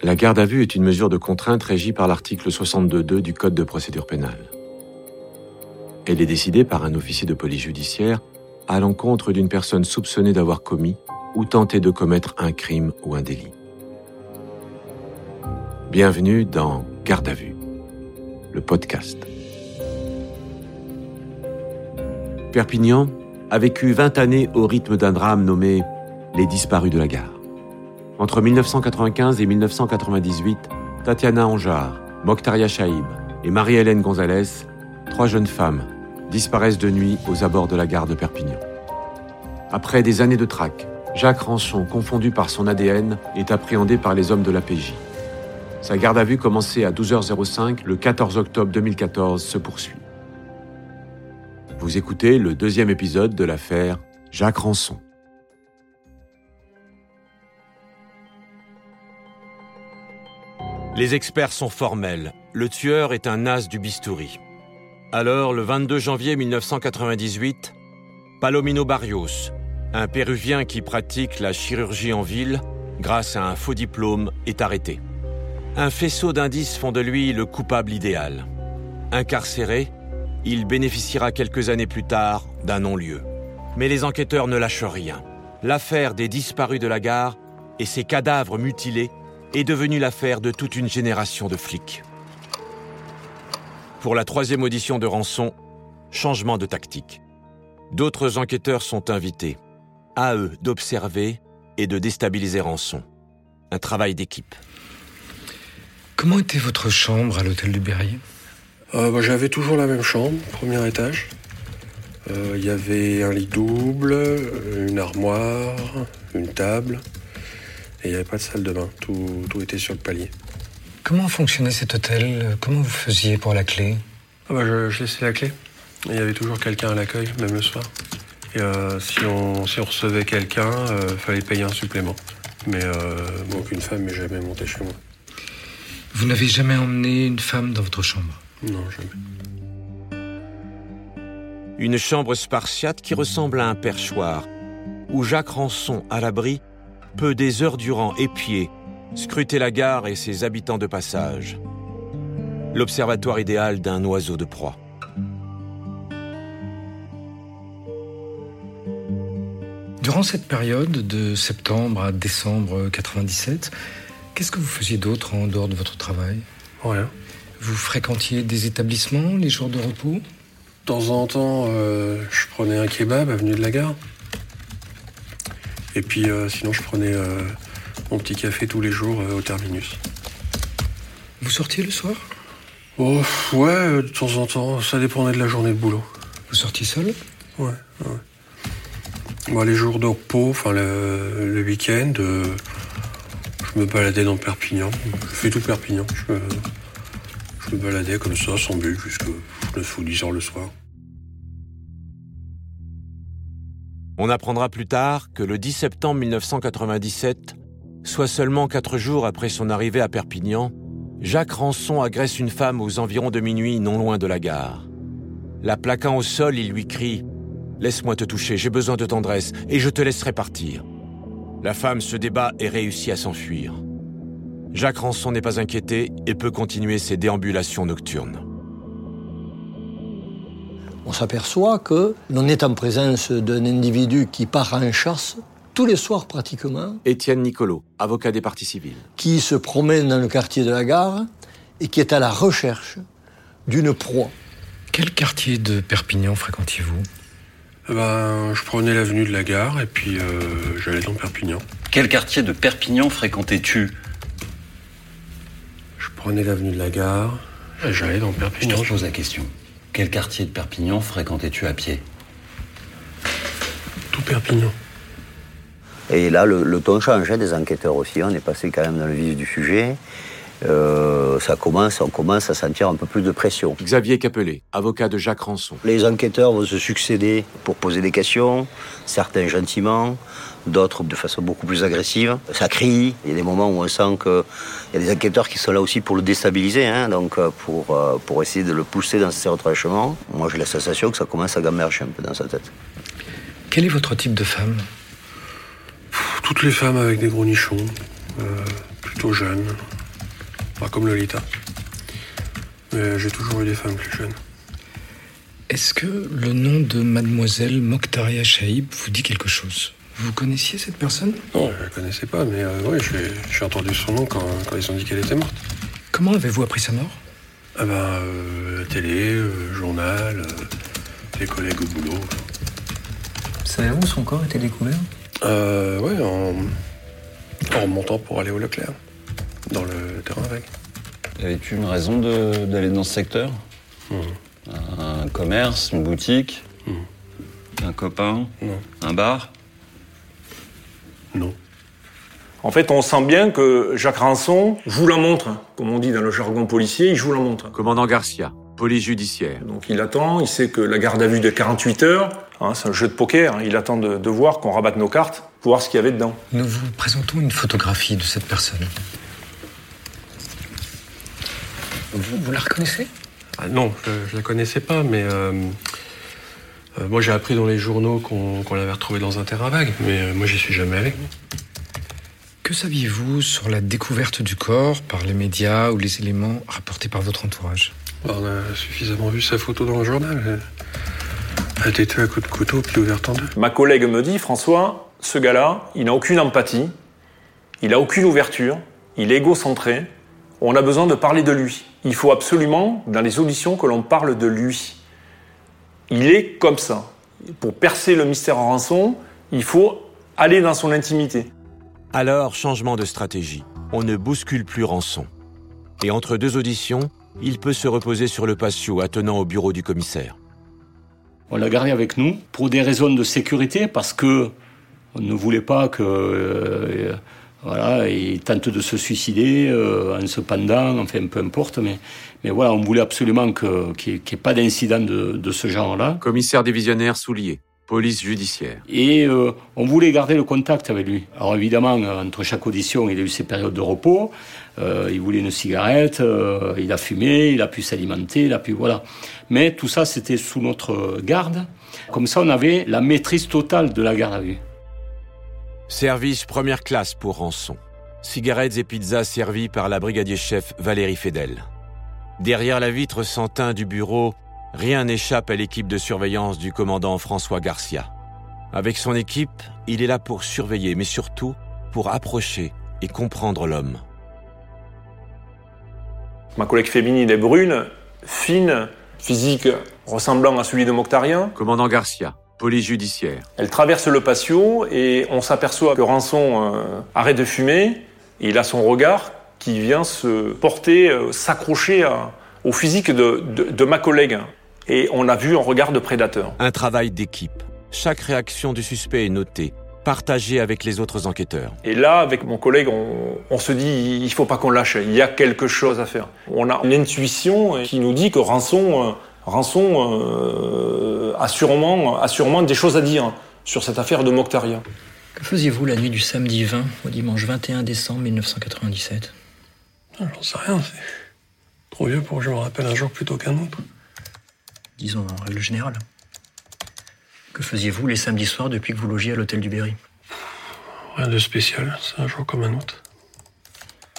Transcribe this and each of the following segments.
La garde à vue est une mesure de contrainte régie par l'article 62.2 du Code de procédure pénale. Elle est décidée par un officier de police judiciaire à l'encontre d'une personne soupçonnée d'avoir commis ou tenté de commettre un crime ou un délit. Bienvenue dans Garde à vue, le podcast. Perpignan a vécu 20 années au rythme d'un drame nommé Les disparus de la gare. Entre 1995 et 1998, Tatiana Anjar, Mokhtaria Chaïb et Marie-Hélène Gonzalez, trois jeunes femmes, disparaissent de nuit aux abords de la gare de Perpignan. Après des années de traque, Jacques Rançon, confondu par son ADN, est appréhendé par les hommes de la PJ. Sa garde à vue commencée à 12h05 le 14 octobre 2014 se poursuit. Vous écoutez le deuxième épisode de l'affaire Jacques Rançon. Les experts sont formels. Le tueur est un as du bistouri. Alors, le 22 janvier 1998, Palomino Barrios, un Péruvien qui pratique la chirurgie en ville grâce à un faux diplôme, est arrêté. Un faisceau d'indices font de lui le coupable idéal. Incarcéré, il bénéficiera quelques années plus tard d'un non-lieu. Mais les enquêteurs ne lâchent rien. L'affaire des disparus de la gare et ses cadavres mutilés est devenue l'affaire de toute une génération de flics. Pour la troisième audition de rançon, changement de tactique. D'autres enquêteurs sont invités. À eux d'observer et de déstabiliser rançon. Un travail d'équipe. Comment était votre chambre à l'hôtel du Berrier euh, bah, J'avais toujours la même chambre, premier étage. Euh, Il y avait un lit double, une armoire, une table. Et il n'y avait pas de salle de bain. Tout, tout, était sur le palier. Comment fonctionnait cet hôtel? Comment vous faisiez pour la clé? Ah bah, je, je, laissais la clé. Il y avait toujours quelqu'un à l'accueil, même le soir. Et euh, si, on, si on recevait quelqu'un, il euh, fallait payer un supplément. Mais euh, bon, aucune femme n'est jamais montée chez moi. Vous n'avez jamais emmené une femme dans votre chambre? Non, jamais. Une chambre spartiate qui ressemble à un perchoir, où Jacques Rançon, à l'abri, peut des heures durant épier, scruter la gare et ses habitants de passage. L'observatoire idéal d'un oiseau de proie. Durant cette période de septembre à décembre 97, qu'est-ce que vous faisiez d'autre en dehors de votre travail? Rien. Vous fréquentiez des établissements les jours de repos? De temps en temps, euh, je prenais un kebab avenue de la gare. Et puis euh, sinon, je prenais euh, mon petit café tous les jours euh, au terminus. Vous sortiez le soir? Oh, ouais, de temps en temps. Ça dépendait de la journée de boulot. Vous sortiez seul? Ouais, ouais. Moi, les jours de repos, enfin le, le week-end, euh, je me baladais dans Perpignan. Je fais tout Perpignan. Je me, je me baladais comme ça, sans but, jusqu'à 9 ou 10 heures le soir. On apprendra plus tard que le 10 septembre 1997, soit seulement quatre jours après son arrivée à Perpignan, Jacques Rançon agresse une femme aux environs de minuit non loin de la gare. La plaquant au sol, il lui crie ⁇ Laisse-moi te toucher, j'ai besoin de tendresse, et je te laisserai partir. ⁇ La femme se débat et réussit à s'enfuir. Jacques Rançon n'est pas inquiété et peut continuer ses déambulations nocturnes. On s'aperçoit que l'on est en présence d'un individu qui part en chasse tous les soirs pratiquement. Étienne Nicolo, avocat des parties civiles. Qui se promène dans le quartier de la gare et qui est à la recherche d'une proie. Quel quartier de Perpignan fréquentiez-vous? Ben, Je prenais l'avenue de la gare et puis euh, j'allais dans Perpignan. Quel quartier de Perpignan fréquentais-tu? Je prenais l'avenue de la gare et j'allais dans Perpignan. Je te pose la question. Quel quartier de Perpignan fréquentais-tu à pied? Tout Perpignan. Et là, le, le ton change, des enquêteurs aussi. On est passé quand même dans le vif du sujet. Euh, ça commence, on commence à sentir un peu plus de pression. Xavier Capelé, avocat de Jacques Rançon. Les enquêteurs vont se succéder pour poser des questions, certains gentiment, d'autres de façon beaucoup plus agressive. Ça crie, il y a des moments où on sent qu'il y a des enquêteurs qui sont là aussi pour le déstabiliser, hein, donc pour, euh, pour essayer de le pousser dans ses retranchements. Moi j'ai la sensation que ça commence à gamberger un peu dans sa tête. Quel est votre type de femme? Toutes les femmes avec des gros nichons, euh, plutôt jeune. Pas comme Lolita. Mais j'ai toujours eu des femmes plus jeunes. Est-ce que le nom de mademoiselle Mokhtaria Shaib vous dit quelque chose? Vous connaissiez cette personne? Non, je la connaissais pas, mais euh, oui, j'ai j'ai entendu son nom quand, quand ils ont dit qu'elle était morte. Comment avez-vous appris sa mort? Ah ben, euh, télé, euh, journal, euh, les collègues au boulot. Savez-vous où son corps était découvert? Euh, ouais, en, en remontant pour aller au Leclerc, dans le terrain avec. Avais-tu une raison d'aller dans ce secteur Un commerce, une boutique Un copain Non. Un bar Non. En fait, on sent bien que Jacques Ranson joue la montre, comme on dit dans le jargon policier, il joue la montre. Commandant Garcia, police judiciaire. Donc il attend, il sait que la garde à vue de 48 heures, hein, c'est un jeu de poker, hein, il attend de, de voir qu'on rabatte nos cartes pour voir ce qu'il y avait dedans. Nous vous présentons une photographie de cette personne. Vous, vous la reconnaissez? Ah non, je, je la connaissais pas, mais euh, euh, moi j'ai appris dans les journaux qu'on l'avait retrouvée dans un terrain vague, mais euh, moi j'y suis jamais allé. Que saviez-vous sur la découverte du corps par les médias ou les éléments rapportés par votre entourage? On a suffisamment vu sa photo dans le journal. Elle, elle était tuée à coups de couteau puis ouverte en deux. Ma collègue me dit, François, ce gars-là, il n'a aucune empathie, il n'a aucune ouverture, il est égocentré, on a besoin de parler de lui. Il faut absolument, dans les auditions, que l'on parle de lui. Il est comme ça. Pour percer le mystère en rançon, il faut aller dans son intimité. Alors, changement de stratégie. On ne bouscule plus Rançon. Et entre deux auditions, il peut se reposer sur le patio attenant au bureau du commissaire. On l'a gardé avec nous pour des raisons de sécurité parce que on ne voulait pas que euh, voilà, il tente de se suicider euh, en se pendant, enfin peu importe, mais mais voilà, on voulait absolument qu'il n'y ait pas d'incident de, de ce genre-là. Commissaire divisionnaire Soulier, police judiciaire. Et euh, on voulait garder le contact avec lui. Alors évidemment, euh, entre chaque audition, il a eu ses périodes de repos. Euh, il voulait une cigarette, euh, il a fumé, il a pu s'alimenter, il a pu voilà. Mais tout ça, c'était sous notre garde. Comme ça, on avait la maîtrise totale de la garde à vue. Service première classe pour Rançon. Cigarettes et pizzas servies par la brigadier-chef Valérie Fedel. Derrière la vitre sans teint du bureau, rien n'échappe à l'équipe de surveillance du commandant François Garcia. Avec son équipe, il est là pour surveiller, mais surtout pour approcher et comprendre l'homme. Ma collègue féminine est brune, fine, physique ressemblant à celui de Moctarien. Commandant Garcia, police judiciaire. Elle traverse le patio et on s'aperçoit que Rançon euh, arrête de fumer et il a son regard qui vient se porter, euh, s'accrocher au physique de, de- de ma collègue. Et on a vu un regard de prédateur. Un travail d'équipe. Chaque réaction du suspect est notée, partagée avec les autres enquêteurs. Et là, avec mon collègue, on, on se dit, il faut pas qu'on lâche, il y a quelque chose à faire. On a une intuition qui nous dit que Rançon, euh, Rançon euh, a, sûrement, a sûrement des choses à dire sur cette affaire de Moctaria. Que faisiez-vous la nuit du samedi 20 au dimanche 21 décembre 1997 Ah, J'en sais rien, c'est trop vieux pour que je me rappelle un jour plutôt qu'un autre. Disons en règle générale. Que faisiez-vous les samedis soirs depuis que vous logiez à l'hôtel du Berry? Rien de spécial, c'est un jour comme un autre.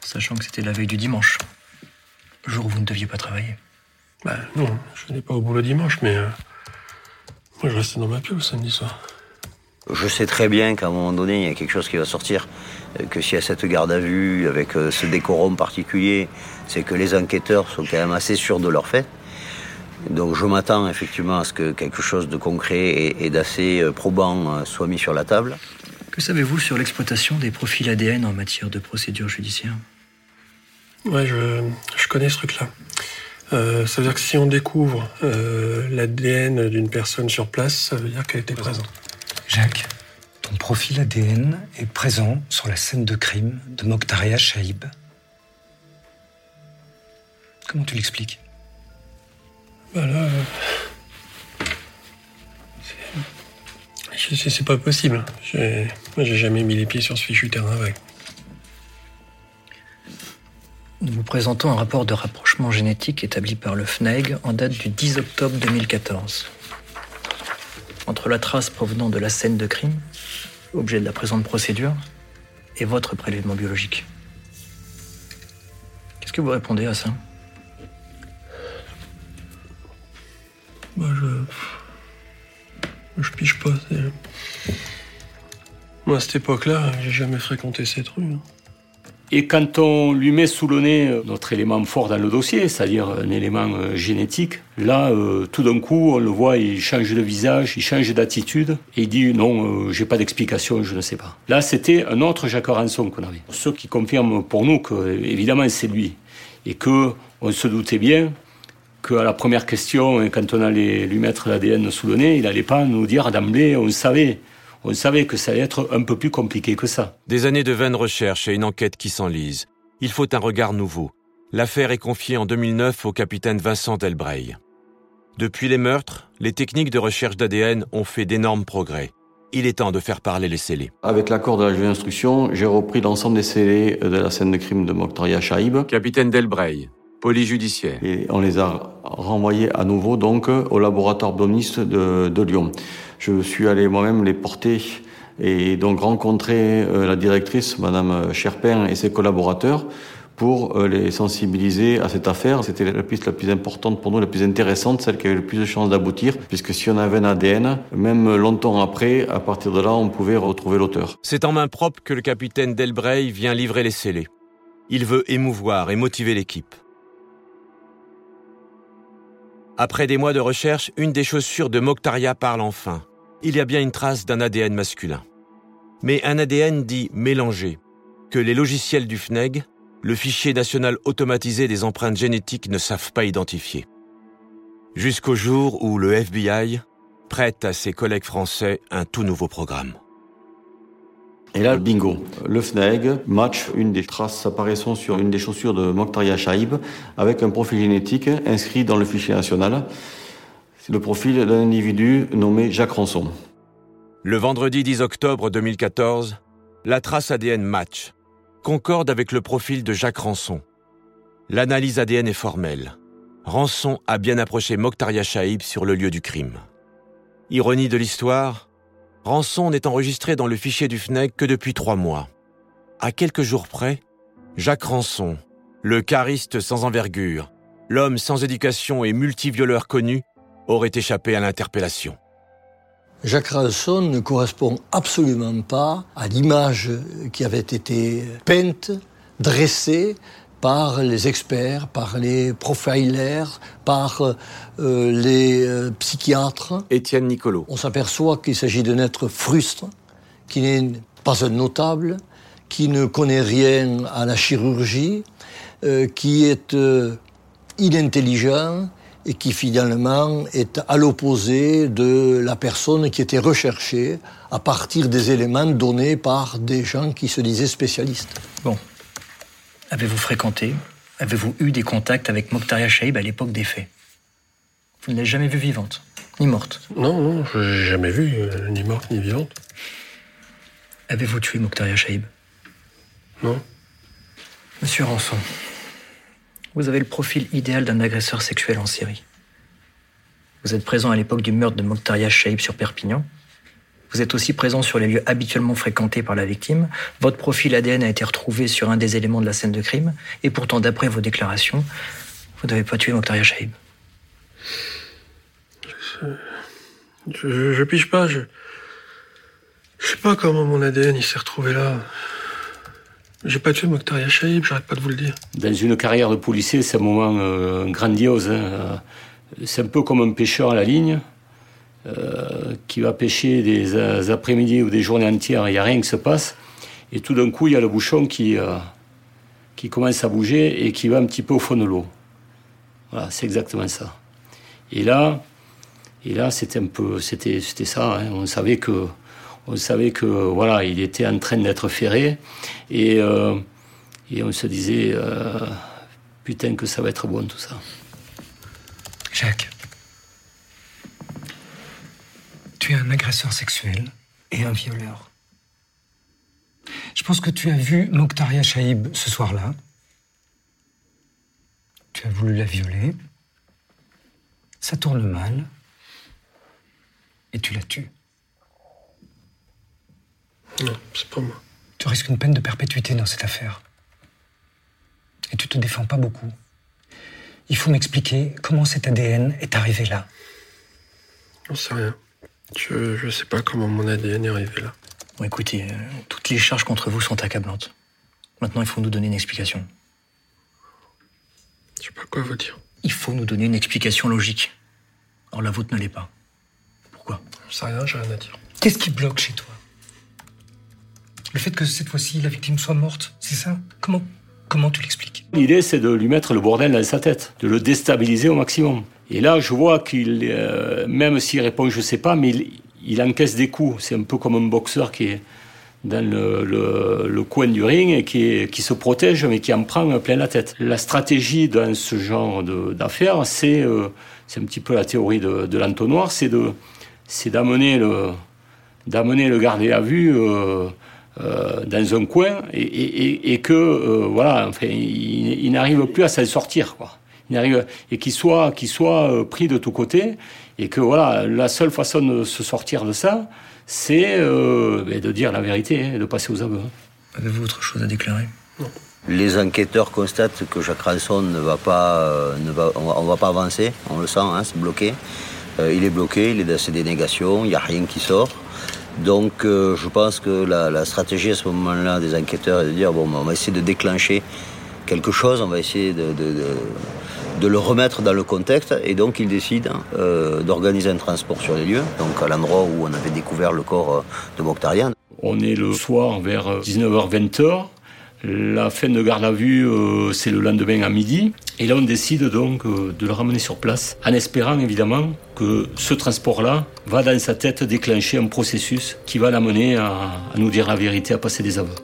Sachant que c'était la veille du dimanche. Jour où vous ne deviez pas travailler. Bah non, je n'ai pas au boulot dimanche, mais euh, moi je restais dans ma piole samedi soir. Je sais très bien qu'à un moment donné, il y a quelque chose qui va sortir, euh, que s'il y a cette garde à vue avec euh, ce décorum particulier, c'est que les enquêteurs sont quand même assez sûrs de leurs faits. Donc je m'attends effectivement à ce que quelque chose de concret et, d'assez probant soit mis sur la table. Que savez-vous sur l'exploitation des profils ADN en matière de procédure judiciaire? Ouais, je, je connais ce truc-là. Euh, ça veut dire que si on découvre euh, l'ADN d'une personne sur place, ça veut dire qu'elle était présente. Jacques, ton profil ADN est présent sur la scène de crime de Mokhtaria Shaib. Comment tu l'expliques? Bah là, euh, c'est- pas possible. Moi, j'ai jamais mis les pieds sur ce fichu terrain vague. Nous vous présentons un rapport de rapprochement génétique établi par le FNEG en date du 10 octobre 2014. Entre la trace provenant de la scène de crime, objet de la présente procédure, et votre prélèvement biologique. que vous répondez à ça? Moi, je. Je pige pas. Moi, à cette époque-là, j'ai jamais fréquenté cette rue. Hein. Et quand on lui met sous le nez euh, notre élément fort dans le dossier, c'est-à-dire un élément euh, génétique, là, euh, tout d'un coup, on le voit, il change de visage, il change d'attitude, et il dit non, j'ai pas d'explication, je ne sais pas. Là, c'était un autre Jacques Ranson qu'on avait. Ce qui confirme pour nous que, évidemment, c'est lui. Et que on se doutait bien qu'à la première question, quand on allait lui mettre l'ADN sous le nez, il n'allait pas nous dire d'emblée, on savait on savait que ça allait être un peu plus compliqué que ça. Des années de vaines recherches et une enquête qui s'enlise. Il faut un regard nouveau. L'affaire est confiée en 2009 au capitaine Vincent Delbray. Depuis les meurtres, les techniques de recherche d'ADN ont fait d'énormes progrès. Il est temps de faire parler les scellés. Avec l'accord de la juge d'instruction, j'ai repris l'ensemble des scellés de la scène de crime de Mokhtaria Shaib. Capitaine Delbray, police judiciaire. Et on les a renvoyés à nouveau donc au laboratoire Blomiste de, de Lyon. Je suis allé moi-même les porter et donc rencontrer euh, la directrice, Madame Cherpin, et ses collaborateurs pour euh, les sensibiliser à cette affaire. C'était la piste la plus importante pour nous, la plus intéressante, celle qui avait le plus de chances d'aboutir, puisque si on avait un ADN, même longtemps après, à partir de là, on pouvait retrouver l'auteur. C'est en main propre que le capitaine Delbray vient livrer les scellés. Il veut émouvoir et motiver l'équipe. Après des mois de recherche, une des chaussures de Mokhtaria parle enfin. Il y a bien une trace d'un ADN masculin. Mais un ADN dit mélangé, que les logiciels du FNEG, le fichier national automatisé des empreintes génétiques, ne savent pas identifier. Jusqu'au jour où le FBI prête à ses collègues français un tout nouveau programme. Et là, bingo. Le FNEG match une des traces apparaissant sur une des chaussures de Mokhtaria Shaib avec un profil génétique inscrit dans le fichier national. Le profil d'un individu nommé Jacques Ranson. Le vendredi 10 octobre 2014, la trace ADN match concorde avec le profil de Jacques Ranson. L'analyse ADN est formelle. Ranson a bien approché Mokhtaria Shaib sur le lieu du crime. Ironie de l'histoire, Rançon n'est enregistré dans le fichier du FNEC que depuis trois mois. À quelques jours près, Jacques Rançon, le chariste sans envergure, l'homme sans éducation et multivioleur connu, aurait échappé à l'interpellation. Jacques Ranson ne correspond absolument pas à l'image qui avait été peinte, dressée par les experts, par les profilers, par euh, les euh, psychiatres. Étienne Nicolo. On s'aperçoit qu'il s'agit d'un être frustre, qui n'est pas un notable, qui ne connaît rien à la chirurgie, euh, qui est inintelligent et qui finalement est à l'opposé de la personne qui était recherchée à partir des éléments donnés par des gens qui se disaient spécialistes. Bon, Avez-vous fréquenté, avez-vous eu des contacts avec Mokhtaria Shaib à l'époque des faits? Vous ne l'avez jamais vue vivante, ni morte? Non, non, je l'ai jamais vue, euh, ni morte, ni vivante. Avez-vous tué Mokhtaria Shaib Non. Monsieur Ranson, vous avez le profil idéal d'un agresseur sexuel en série. Vous êtes présent à l'époque du meurtre de Mokhtaria Shaib sur Perpignan. Vous êtes aussi présent sur les lieux habituellement fréquentés par la victime. Votre profil ADN a été retrouvé sur un des éléments de la scène de crime. Et pourtant, d'après vos déclarations, vous n'avez pas tué Mokhtaria Shaib. Je, je, pige pas. Je, je sais pas comment mon ADN s'est retrouvé là. J'ai pas tué Mokhtaria Shaib, j'arrête pas de vous le dire. Dans une carrière de policier, c'est un moment euh, grandiose. Hein. C'est un peu comme un pêcheur à la ligne. Euh, qui va pêcher des, euh, après-midi ou des journées entières, il n'y a rien qui se passe. Et tout d'un coup, il y a le bouchon qui, euh, qui commence à bouger et qui va un petit peu au fond de l'eau. Voilà, c'est exactement ça. Et là, et là, c'était un peu, c'était ça. Hein. On savait que, on savait que, voilà, il était en train d'être ferré, et, et on se disait, putain que ça va être bon tout ça. Jacques. Tu es un agresseur sexuel et un violeur. Je pense que tu as vu Mokhtaria Shaib ce soir-là. Tu as voulu la violer. Ça tourne mal. Et tu la tues. Non, c'est pas moi. Tu risques une peine de perpétuité dans cette affaire. Et tu te défends pas beaucoup. Il faut m'expliquer comment cet ADN est arrivé là. J'en sais rien. Je, je sais pas comment mon ADN est arrivé là. Bon, écoutez, euh, toutes les charges contre vous sont accablantes. Maintenant, il faut nous donner une explication. Je sais pas quoi vous dire. Il faut nous donner une explication logique. Or, la vôtre ne l'est pas. Pourquoi? Je sais rien, j'ai rien à dire. Qu'est-ce qui bloque chez toi? Le fait que cette fois-ci la victime soit morte, c'est ça? Comment comment tu l'expliques? L'idée, c'est de lui mettre le bordel dans sa tête, de le déstabiliser au maximum. Et là, je vois qu'il, euh, même s'il répond je sais pas, mais il, encaisse des coups. C'est un peu comme un boxeur qui est dans le, coin du ring et qui, se protège, mais qui en prend plein la tête. La stratégie dans ce genre d'affaires, c'est euh, un petit peu la théorie de, l'entonnoir, c'est d'amener le le gardé à vue euh, euh, dans un coin et, et- que euh, voilà, enfin, il, il n'arrive plus à s'en sortir, quoi. Il n'arrive et qu'il soit qu'il soit euh, pris de tous côtés et que voilà, la seule façon de se sortir de ça, c'est euh, ben, de dire la vérité, hein, et de passer aux aveux. hein. Avez-vous autre chose à déclarer? Les enquêteurs constatent que Jacques Ranson ne va pas, ne va, on, va, on va pas avancer, on le sent, hein, c'est bloqué. Euh, il est bloqué, il est dans ses dénégations, il n'y a rien qui sort. Donc euh, je pense que la, stratégie à ce moment-là des enquêteurs est de dire bon, ben, on va essayer de déclencher quelque chose, on va essayer de, le remettre dans le contexte. Et donc ils décident euh, d'organiser un transport sur les lieux, donc à l'endroit où on avait découvert le corps euh, de Mokhtarian. On est le soir vers 19h-20h. La fin de garde à vue, euh, c'est le lendemain à midi. Et là, on décide donc euh, de le ramener sur place, en espérant évidemment que ce transport-là va dans sa tête déclencher un processus qui va l'amener à, à nous dire la vérité, à passer des aveux.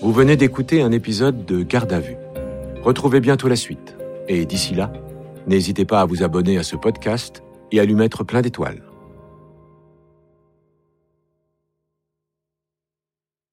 Vous venez d'écouter un épisode de Garde à vue. Retrouvez bientôt la suite. Et d'ici là, n'hésitez pas à vous abonner à ce podcast et à lui mettre plein d'étoiles.